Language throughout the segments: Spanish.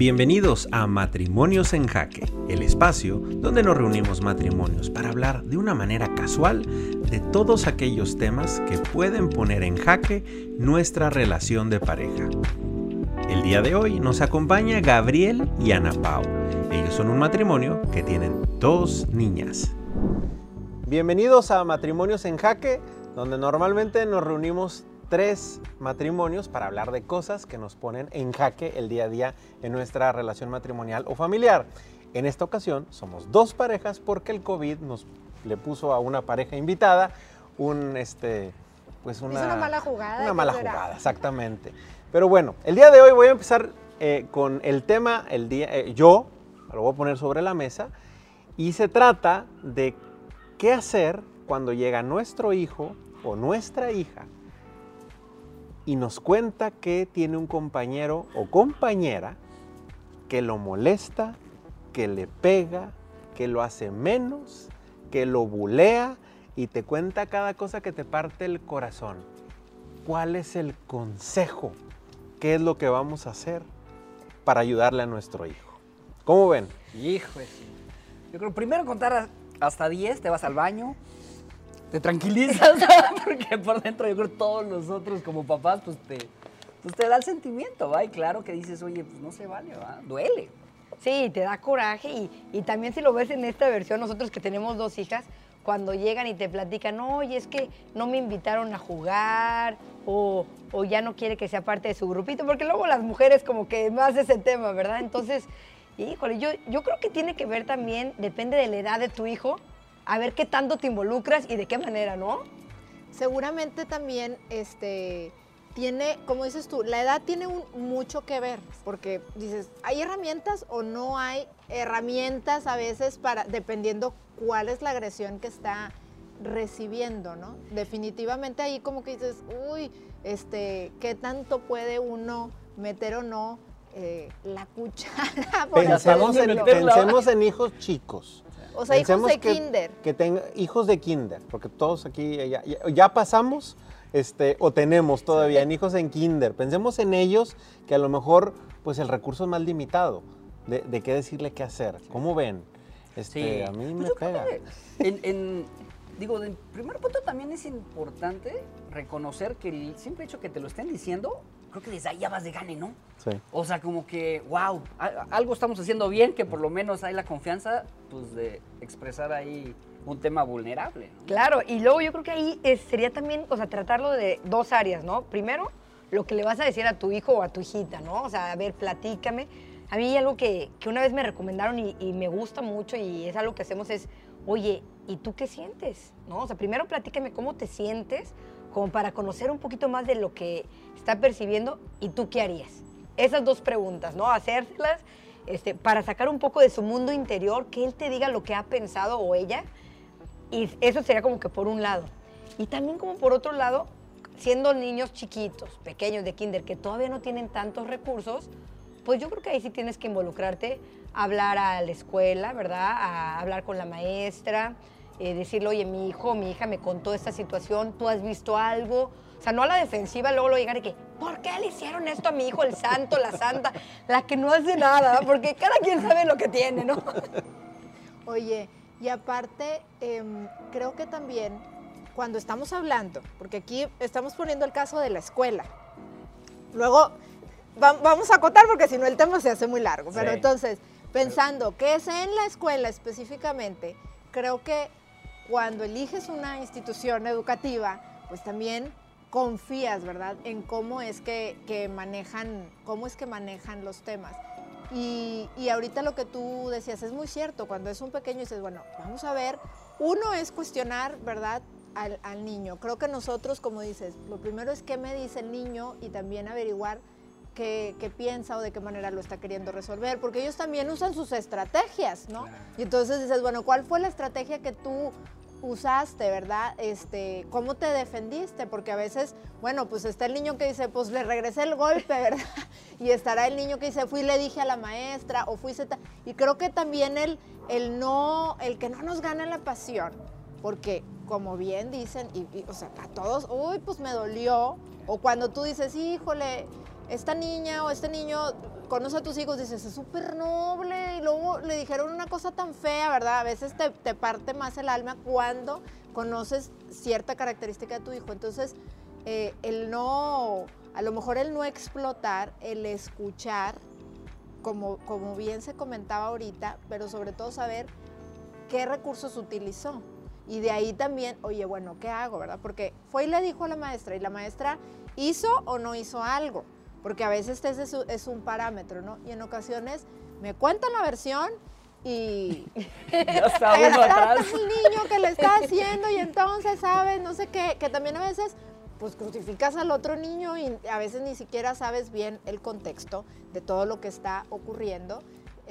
Bienvenidos a Matrimonios en Jaque, el espacio donde nos reunimos matrimonios para hablar de una manera casual de todos aquellos temas que pueden poner en jaque nuestra relación de pareja. El día de hoy nos acompaña Gabriel y Ana Pau. Ellos son un matrimonio que tienen dos niñas. Bienvenidos a Matrimonios en Jaque, donde normalmente nos reunimos tres matrimonios para hablar de cosas que nos ponen en jaque el día a día en nuestra relación matrimonial o familiar. En esta ocasión somos dos parejas porque el COVID nos le puso a una pareja invitada un este pues una, una mala jugada. Una mala jugada, exactamente. Pero bueno, el día de hoy voy a empezar eh, con el tema, el día, eh, yo lo voy a poner sobre la mesa y se trata de qué hacer cuando llega nuestro hijo o nuestra hija y nos cuenta que tiene un compañero o compañera que lo molesta, que le pega, que lo hace menos, que lo bulea y te cuenta cada cosa que te parte el corazón. ¿Cuál es el consejo? ¿Qué es lo que vamos a hacer para ayudarle a nuestro hijo? ¿Cómo ven? Hijo, yo creo primero contar hasta 10, te vas al baño, te tranquilizas, porque por dentro yo creo todos nosotros como papás, pues te, pues te da el sentimiento, ¿va? Y claro que dices, oye, pues no se vale, ¿va? Duele. Sí, te da coraje y, y también si lo ves en esta versión, nosotros que tenemos dos hijas, cuando llegan y te platican, oye, es que no me invitaron a jugar o, o, ya no quiere que sea parte de su grupito, porque luego las mujeres como que más ese tema, ¿verdad? Entonces, híjole, yo, yo creo que tiene que ver también, depende de la edad de tu hijo, a ver qué tanto te involucras y de qué manera, ¿no? Seguramente también, este, tiene, como dices tú, la edad tiene mucho que ver, porque dices, ¿hay herramientas o no hay herramientas a veces para, dependiendo cuál es la agresión que está recibiendo, ¿no? Definitivamente ahí como que dices, uy, este, ¿qué tanto puede uno meter o no eh, la cuchara? Pensemos, en, pensemos en hijos chicos. O sea, hijos de kinder. Que tenga hijos de kinder, porque todos aquí ya, pasamos este, o tenemos todavía en hijos en kinder. Pensemos en ellos que a lo mejor pues el recurso es más limitado de, qué decirle qué hacer. ¿Cómo ven? Este, A mí pues me pega. En, digo, en primer punto también es importante reconocer que el simple hecho que te lo estén diciendo creo que desde ahí ya vas de gane, ¿no? Sí. O sea, como que, wow, algo estamos haciendo bien, que por lo menos hay la confianza, pues, de expresar ahí un tema vulnerable. ¿no? Claro, y luego yo creo que ahí sería también, o sea, tratarlo de dos áreas, ¿no? Primero, lo que le vas a decir a tu hijo o a tu hijita, ¿no? O sea, a ver, platícame. A mí algo que, que una vez me recomendaron y, y, me gusta mucho y es algo que hacemos es, oye, ¿y tú qué sientes? ¿No? O sea, primero platícame cómo te sientes, como para conocer un poquito más de lo que está percibiendo y tú qué harías. Esas dos preguntas, ¿no? Hacérselas este, para sacar un poco de su mundo interior, que él te diga lo que ha pensado o ella. Y eso sería como que por un lado. Y también como por otro lado, siendo niños chiquitos, pequeños de kinder, que todavía no tienen tantos recursos, pues yo creo que ahí sí tienes que involucrarte, hablar a la escuela, ¿verdad? A hablar con la maestra, eh, decirle, oye, mi hijo, mi hija me contó esta situación, tú has visto algo. O sea, no a la defensiva, luego lo llegar y que, ¿por qué le hicieron esto a mi hijo, el santo, la santa, la que no hace nada? Porque cada quien sabe lo que tiene, ¿no? Oye, y aparte, em, creo que también cuando estamos hablando, porque aquí estamos poniendo el caso de la escuela, luego vamos a acotar porque si no el tema se hace muy largo, pero entonces, pensando que es en la escuela específicamente, creo que cuando eliges una institución educativa, pues también confías, ¿verdad?, en cómo es que, manejan, cómo es que manejan los temas. Y, ahorita lo que tú decías es muy cierto, cuando es un pequeño dices, bueno, vamos a ver, uno es cuestionar, ¿verdad?, al, al niño. Creo que nosotros, como dices, lo primero es qué me dice el niño y también averiguar qué, piensa o de qué manera lo está queriendo resolver, porque ellos también usan sus estrategias, ¿no? Y entonces dices, bueno, ¿cuál fue la estrategia que tú usaste, verdad? Este, ¿Cómo te defendiste? Porque a veces, bueno, pues está el niño que dice, pues le regresé el golpe, ¿verdad? Y estará el niño que dice, fui y le dije a la maestra, o fui... Y creo que también el, el no, el que no nos gana la pasión, porque como bien dicen, y, o sea, a todos, uy, pues me dolió, o cuando tú dices, híjole, esta niña o este niño conoce a tus hijos, dices, es súper noble, y luego le dijeron una cosa tan fea, ¿verdad? A veces te, te, parte más el alma cuando conoces cierta característica de tu hijo. Entonces, eh, el no, a lo mejor el no explotar, el escuchar, como, como bien se comentaba ahorita, pero sobre todo saber qué recursos utilizó. Y de ahí también, oye, bueno, ¿qué hago, verdad? Porque fue y le dijo a la maestra, y la maestra hizo o no hizo algo, porque a veces ese es, un parámetro, ¿no? Y en ocasiones me cuentan la versión y ya está uno atrás. el niño que le está haciendo y entonces, ¿sabes? No sé qué, que también a veces pues crucificas al otro niño y a veces ni siquiera sabes bien el contexto de todo lo que está ocurriendo.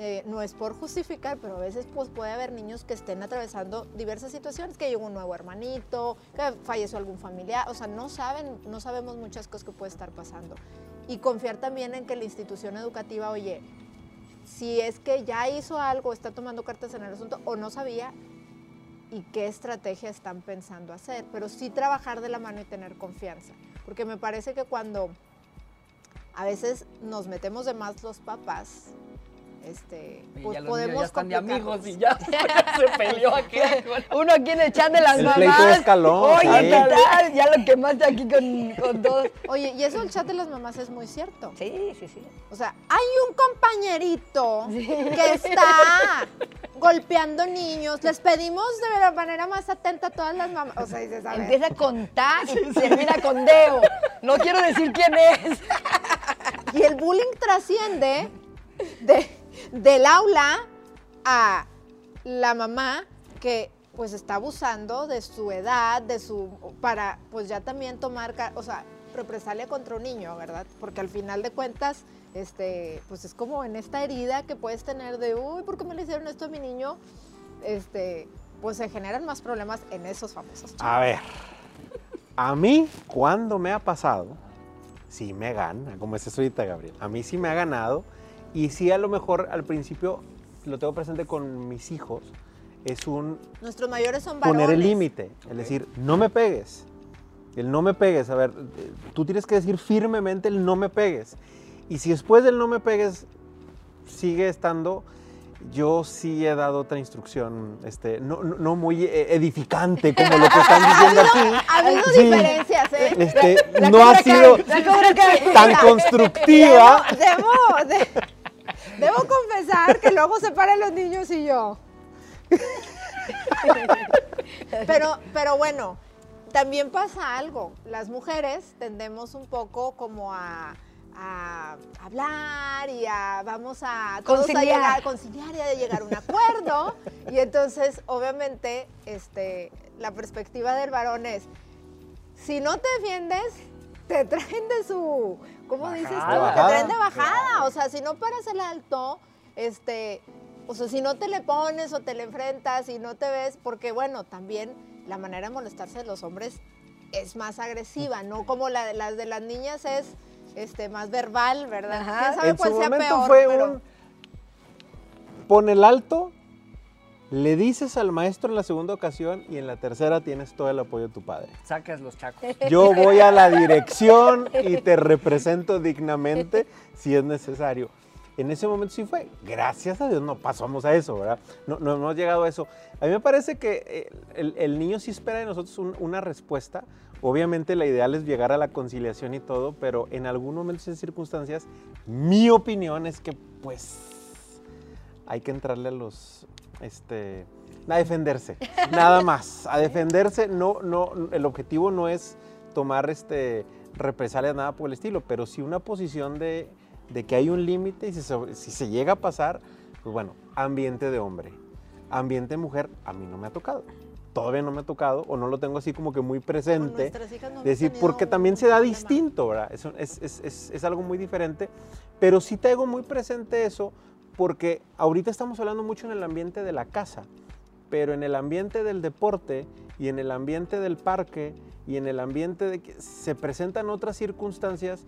Eh, no es por justificar, pero a veces pues, puede haber niños que estén atravesando diversas situaciones, que llegó un nuevo hermanito, que falleció algún familiar, o sea, no saben, no sabemos muchas cosas que puede estar pasando. Y confiar también en que la institución educativa, oye, si es que ya hizo algo, está tomando cartas en el asunto o no sabía, y qué estrategia están pensando hacer, pero sí trabajar de la mano y tener confianza, porque me parece que cuando a veces nos metemos de más los papás, este, pues podemos ya están de amigos y ya se peleó aquí. Uno aquí en el chat de las el mamás. Escaló, Oye, ¿qué tal? Ya lo quemaste aquí con, con todos. Oye, y eso el chat de las mamás es muy cierto. Sí, sí, sí. O sea, hay un compañerito que está golpeando niños. Les pedimos de la manera más atenta a todas las mamás. O sea, dices, a ver. Empieza con ta y termina con deo. No quiero decir quién es. Y el bullying trasciende de del aula a la mamá que pues está abusando de su edad, de su, para pues ya también tomar, o sea, represalia contra un niño, ¿verdad? Porque al final de cuentas, este, pues es como en esta herida que puedes tener de, uy, ¿por qué me le hicieron esto a mi niño? Este, pues se generan más problemas en esos famosos. A ver, a mí, cuando me ha pasado, sí me gana, como es eso ahorita, Gabriel, a mí sí me ha ganado y sí, a lo mejor al principio lo tengo presente con mis hijos, es un... Nuestros mayores son varones. Poner el límite, es decir, no me pegues. El no me pegues, a ver, tú tienes que decir firmemente el no me pegues. Y si después del no me pegues sigue estando, yo sí he dado otra instrucción, este, no, no, muy e, edificante como lo que están diciendo aquí. Ha habido diferencias, ¿eh? Este, no ha sido tan constructiva. Debo, debo confesar que luego se paran los niños y yo. Pero, pero bueno, también pasa algo. Las mujeres tendemos un poco como a a hablar y a vamos a conciliar. llegar, conciliar y a llegar a un acuerdo. y entonces, obviamente, este, la perspectiva del varón es, si no te defiendes, te traen de su, ¿cómo dices tú? Te traen de bajada. O sea, si no paras el alto, este, o sea, si no te le pones o te le enfrentas y no te ves, porque bueno, también la manera de molestarse de los hombres es más agresiva, no como la de las de las niñas es este, más verbal, ¿verdad? ¿Quién sabe en cuál su sea momento peor, fue un pon el alto, le dices al maestro en la segunda ocasión y en la tercera tienes todo el apoyo de tu padre. Sacas los chacos. Yo voy a la dirección y te represento dignamente si es necesario. En ese momento sí fue. Gracias a Dios no pasamos a eso, ¿verdad? No, no, hemos llegado a eso. A mí me parece que eh, el, niño sí espera de nosotros una respuesta, Obviamente la ideal es llegar a la conciliación y todo, pero en algún momento y circunstancias, mi opinión es que pues hay que entrarle a los, este, a defenderse, nada más, a defenderse, no, no, el objetivo no es tomar este, represalias, nada por el estilo, pero sí una posición de, que hay un límite y si se, si se llega a pasar, pues bueno, ambiente de hombre, ambiente de mujer, a mí no me ha tocado todavía no me ha tocado o no lo tengo así como que muy presente. decir, porque también se da distinto, ¿verdad? Es, es, es, es, algo muy diferente, pero sí tengo muy presente eso porque ahorita estamos hablando mucho en el ambiente de la casa, pero en el ambiente del deporte y en el ambiente del parque y en el ambiente de que se presentan otras circunstancias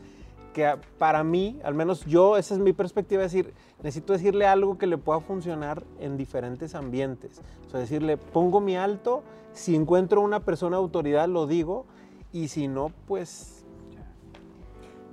que para mí, al menos yo, esa es mi perspectiva, decir, necesito decirle algo que le pueda funcionar en diferentes ambientes. O sea, decirle, pongo mi alto, si encuentro una persona de autoridad lo digo, y si no, pues...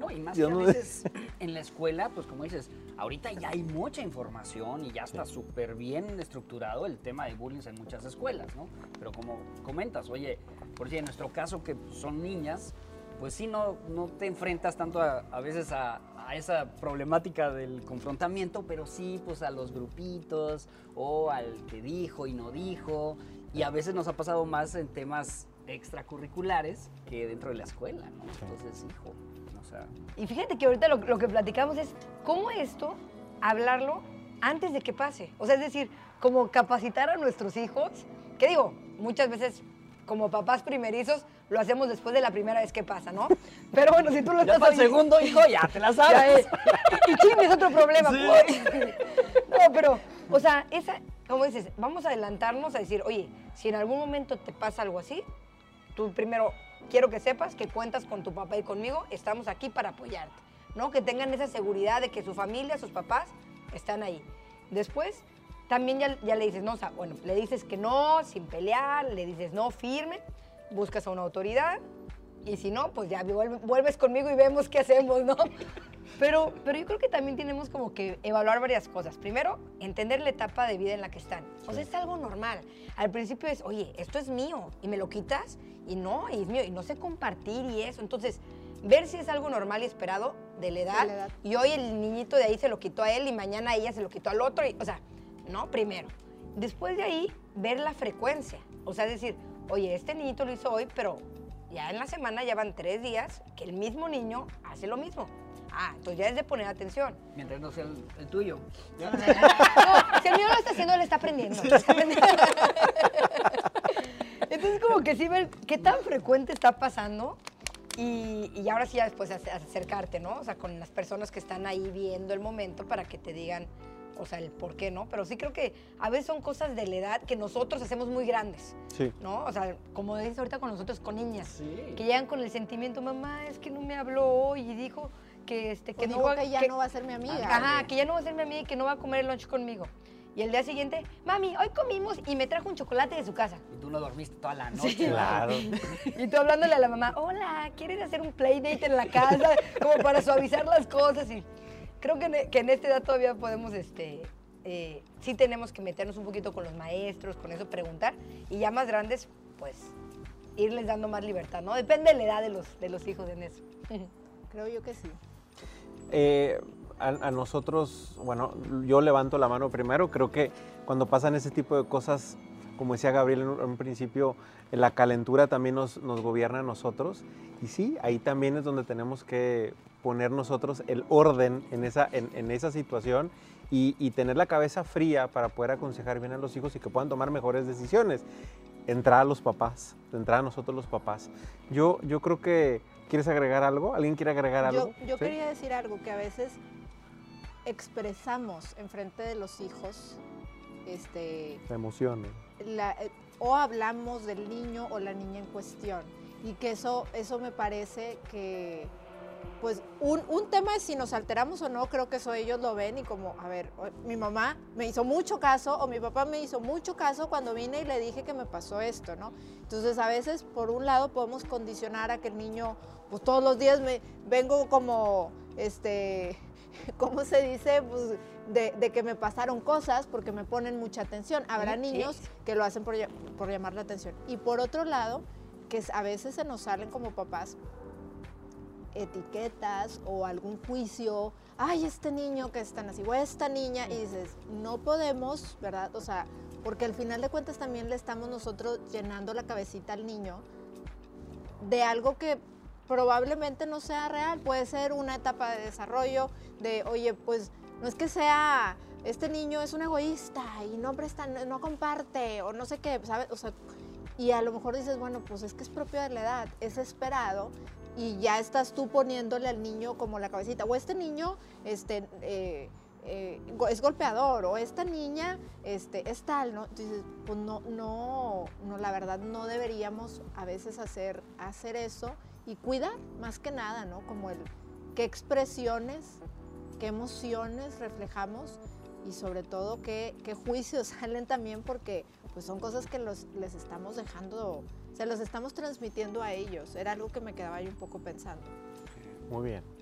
No, y más que a veces en la escuela, pues como dices, ahorita ya hay mucha información y ya está súper bien estructurado el tema de bullying en muchas escuelas, ¿no? Pero como comentas, oye, por si en nuestro caso que son niñas, pues sí no, no te enfrentas tanto a, a veces a, a, esa problemática del confrontamiento, pero sí pues a los grupitos o al que dijo y no dijo. Y a veces nos ha pasado más en temas extracurriculares que dentro de la escuela, ¿no? Entonces, hijo, sea... Y fíjate que ahorita lo, lo que platicamos es cómo esto, hablarlo antes de que pase. O sea, es decir, como capacitar a nuestros hijos, que digo, muchas veces como papás primerizos lo hacemos después de la primera vez que pasa, ¿no? Pero bueno, si tú lo ya estás para el segundo hijo ya te la sabes. y ching, es otro problema. Pues. No, pero, o sea, esa, como dices, vamos a adelantarnos a decir, oye, si en algún momento te pasa algo así, tú primero quiero que sepas que cuentas con tu papá y conmigo, estamos aquí para apoyarte, ¿no? Que tengan esa seguridad de que su familia, sus papás están ahí. Después, también ya, ya le dices, no, o sea, bueno, le dices que no, sin pelear, le dices no, firme, buscas a una autoridad y si no, pues ya vuelves conmigo y vemos qué hacemos, ¿no? Pero, pero yo creo que también tenemos como que evaluar varias cosas. Primero, entender la etapa de vida en la que están. O sea, es algo normal. Al principio es, oye, esto es mío y me lo quitas y no, y es mío y no sé compartir y eso. Entonces, ver si es algo normal y esperado de la edad. De la edad. Y hoy el niñito de ahí se lo quitó a él y mañana ella se lo quitó al otro. Y, o sea, no, primero. Después de ahí, ver la frecuencia. O sea, decir, oye, este niñito lo hizo hoy, pero ya en la semana ya van tres días que el mismo niño hace lo mismo. Ah, entonces ya es de poner atención. Mientras no sea el, tuyo. No, si el mío lo está haciendo, él está aprendiendo. entonces como que sí ver qué tan frecuente está pasando y, y ahora sí ya después acercarte, ¿no? O sea, con las personas que están ahí viendo el momento para que te digan, o sea, el por qué, ¿no? Pero sí creo que a veces son cosas de la edad que nosotros hacemos muy grandes, sí. ¿no? O sea, como dices ahorita con nosotros, con niñas, sí. que llegan con el sentimiento, mamá, es que no me habló hoy y dijo que, este, que, no va, que ya no va a ser mi amiga. Ajá, que ya no va a ser mi amiga y que no va a comer el lunch conmigo. Y el día siguiente, mami, hoy comimos y me trajo un chocolate de su casa. Y tú no dormiste toda la noche. Sí. Claro. y tú hablándole a la mamá, hola, ¿quieres hacer un playdate en la casa? Como para suavizar las cosas. Y creo que en, que en esta edad todavía podemos, este, eh, sí tenemos que meternos un poquito con los maestros, con eso preguntar. Y ya más grandes, pues, irles dando más libertad, ¿no? Depende de la edad de los, de los hijos en eso. Creo yo que sí. Eh, a, nosotros, bueno, yo levanto la mano primero, creo que cuando pasan ese tipo de cosas, como decía Gabriel en un principio, la calentura también nos, nos gobierna a nosotros. Y sí, ahí también es donde tenemos que poner nosotros el orden en esa, en, en esa situación y, y, tener la cabeza fría para poder aconsejar bien a los hijos y que puedan tomar mejores decisiones. Entrar a los papás, entrar a nosotros los papás. Yo, yo creo que, ¿quieres agregar algo? ¿Alguien quiere agregar algo? Yo, yo quería decir algo, que a veces expresamos en frente de los hijos este, emociones. La, eh, o hablamos del niño o la niña en cuestión. Y que eso, eso me parece que, pues, un, un, tema es si nos alteramos o no, creo que eso ellos lo ven y como, a ver, mi mamá me hizo mucho caso o mi papá me hizo mucho caso cuando vine y le dije que me pasó esto, ¿no? Entonces, a veces, por un lado, podemos condicionar a que el niño, pues, todos los días me vengo como, este, ¿cómo se dice? Pues de, que me pasaron cosas porque me ponen mucha atención. Habrá niños que lo hacen por, por, llamar la atención. Y por otro lado, que a veces se nos salen como papás etiquetas o algún juicio, ay, este niño que están así, o esta niña, y dices, no podemos, ¿verdad? O sea, porque al final de cuentas también le estamos nosotros llenando la cabecita al niño de algo que probablemente no sea real, puede ser una etapa de desarrollo de, oye, pues no es que sea, este niño es un egoísta y no presta, no, comparte o no sé qué, ¿sabes? O sea, y a lo mejor dices, bueno, pues es que es propio de la edad, es esperado y ya estás tú poniéndole al niño como la cabecita, o este niño, este... Eh, eh, es golpeador o esta niña este, es tal, ¿no? Entonces, pues no, no, no, la verdad no deberíamos a veces hacer, hacer eso y cuidar más que nada, ¿no? Como el qué expresiones, qué emociones reflejamos y sobre todo qué, qué juicios salen también porque pues son cosas que los, les estamos dejando, se los estamos transmitiendo a ellos. Era algo que me quedaba yo un poco pensando. Muy bien.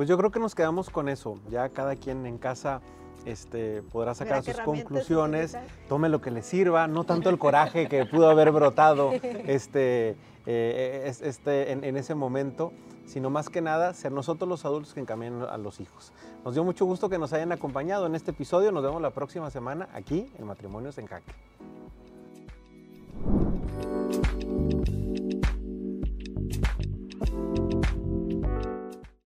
Pues yo creo que nos quedamos con eso. Ya cada quien en casa este, podrá sacar sus conclusiones, tome lo que le sirva, no tanto el coraje que pudo haber brotado este, eh, este, en, ese momento, sino más que nada ser nosotros los adultos que encaminan a los hijos. Nos dio mucho gusto que nos hayan acompañado en este episodio, nos vemos la próxima semana aquí en Matrimonios en Jaque.